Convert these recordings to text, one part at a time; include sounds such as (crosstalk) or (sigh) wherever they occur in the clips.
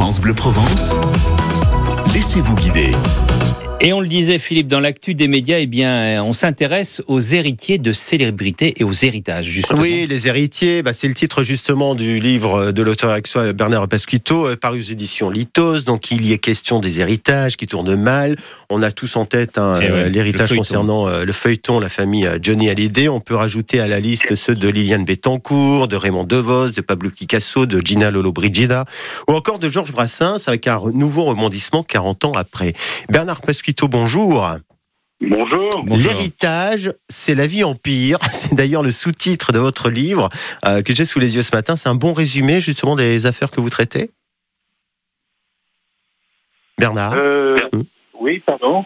France Bleu Provence, laissez-vous guider. Et on le disait, Philippe, dans l'actu des médias, eh bien, on s'intéresse aux héritiers de célébrités et aux héritages, justement. Oui, les héritiers, bah, c'est le titre justement du livre de l'auteur axois Bernard Pasquito, euh, paru aux éditions Litos. Donc, il y est question des héritages qui tournent mal. On a tous en tête hein, Eh ouais, euh, l'héritage concernant euh, le feuilleton, la famille euh, Johnny Hallyday. On peut rajouter à la liste ceux de Liliane Bettencourt, de Raymond DeVos, de Pablo Picasso, de Gina Lollobrigida, ou encore de Georges Brassens, avec un nouveau rebondissement 40 ans après. Bernard Pasquito, bonjour. Bonjour. Bonjour. L'héritage, c'est la vie en pire. (laughs) C'est d'ailleurs le sous-titre de votre livre euh, que j'ai sous les yeux ce matin. C'est un bon résumé justement des affaires que vous traitez? Bernard, Euh, Hmm? oui, pardon.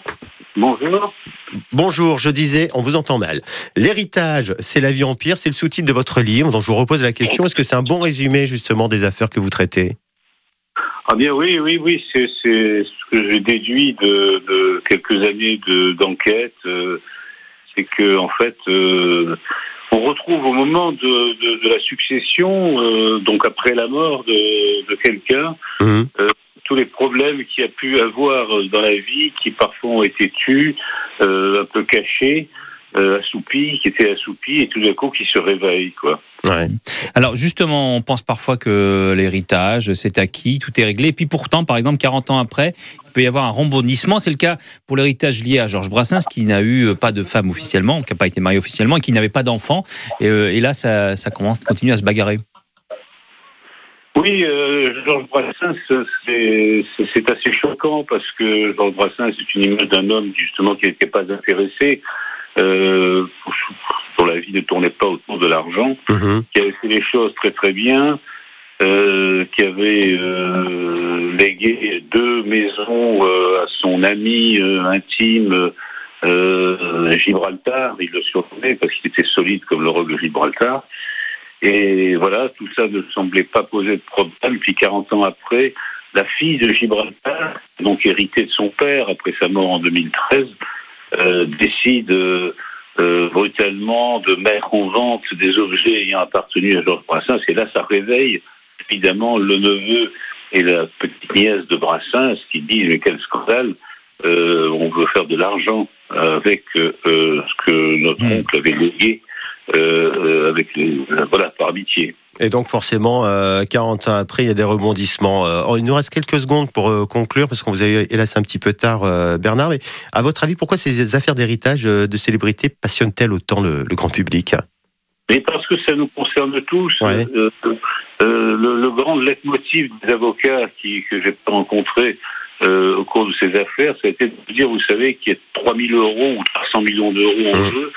Bonjour. bonjour, je disais, on vous entend mal. L'héritage, c'est la vie en pire, c'est le sous-titre de votre livre. Donc je vous repose la question, est-ce que c'est un bon résumé justement des affaires que vous traitez? Ah bien oui, oui, oui, c'est c'est ce que j'ai déduit de, de quelques années de- d'enquête. euh, c'est que en fait, euh, on retrouve au moment de, de- de la succession, euh, donc après la mort de, de quelqu'un, Mhm. tous les problèmes qu'il y a pu avoir dans la vie, qui parfois ont été tus, euh, un peu cachés, euh, qui étaient assoupis, et tout d'un coup qui se réveillent, quoi. Ouais. Alors, justement, on pense parfois que l'héritage, c'est acquis, tout est réglé. Et puis pourtant, par exemple, 40 ans après, il peut y avoir un rebondissement. C'est le cas pour l'héritage lié à Georges Brassens, qui n'a eu euh, pas de femme officiellement, qui n'a pas été marié officiellement, et qui n'avait pas d'enfant. Et, euh, et là, ça, ça commence, continue à se bagarrer. Oui, euh, Georges Brassens, c'est c'est- c'est assez choquant parce que Georges Brassens est une image d'un homme justement qui n'était pas intéressé, euh, dont la vie ne tournait pas autour de l'argent, Mhm. qui avait fait les choses très très bien, euh, qui avait euh, légué deux maisons euh, à son ami euh, intime euh, Gibraltar, il le surnommait parce qu'il était solide comme le roc de Gibraltar. Et voilà, tout ça ne semblait pas poser de problème. Puis 40 ans après, la fille de Gibraltar, donc héritée de son père après sa mort en 2013, euh, décide euh, euh, brutalement de mettre en vente des objets ayant appartenu à Georges Brassens. Et là, ça réveille évidemment le neveu et la petite nièce de Brassens qui disent mais quel scandale, euh, on veut faire de l'argent avec euh, euh, ce que notre Mm. oncle avait légué euh, euh, avec les, euh, voilà par amitié. Et donc forcément, euh, 40 ans après, il y a des rebondissements. Euh, oh, il nous reste quelques secondes pour euh, conclure, parce qu'on vous avez hélas un petit peu tard, Bernard. Mais à votre avis, pourquoi ces affaires d'héritage de célébrités passionnent-elles autant le, le grand public? Mais parce que ça nous concerne tous, Ouais. le, le grand leitmotiv des avocats qui, que j'ai rencontrés au cours de ces affaires, ça a été de dire, vous savez, qu'il y a 3 000 euros ou 300 millions d'euros en Mhm. jeu.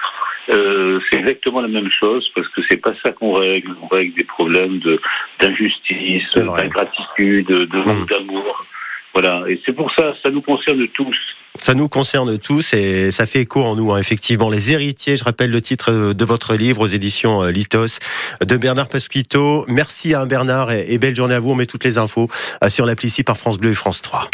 Euh, c'est exactement la même chose parce que c'est pas ça qu'on règle. On règle des problèmes de d'injustice, d'ingratitude, de manque d'amour. Voilà. Et c'est pour ça, ça nous concerne tous. Ça nous concerne tous et ça fait écho en nous, hein, effectivement. Les héritiers, je rappelle le titre euh, de votre livre aux éditions euh, Litos de Bernard Pasquito. Merci à Bernard et, belle journée à vous. On met toutes les infos sur l'appli ici par France Bleu et France 3.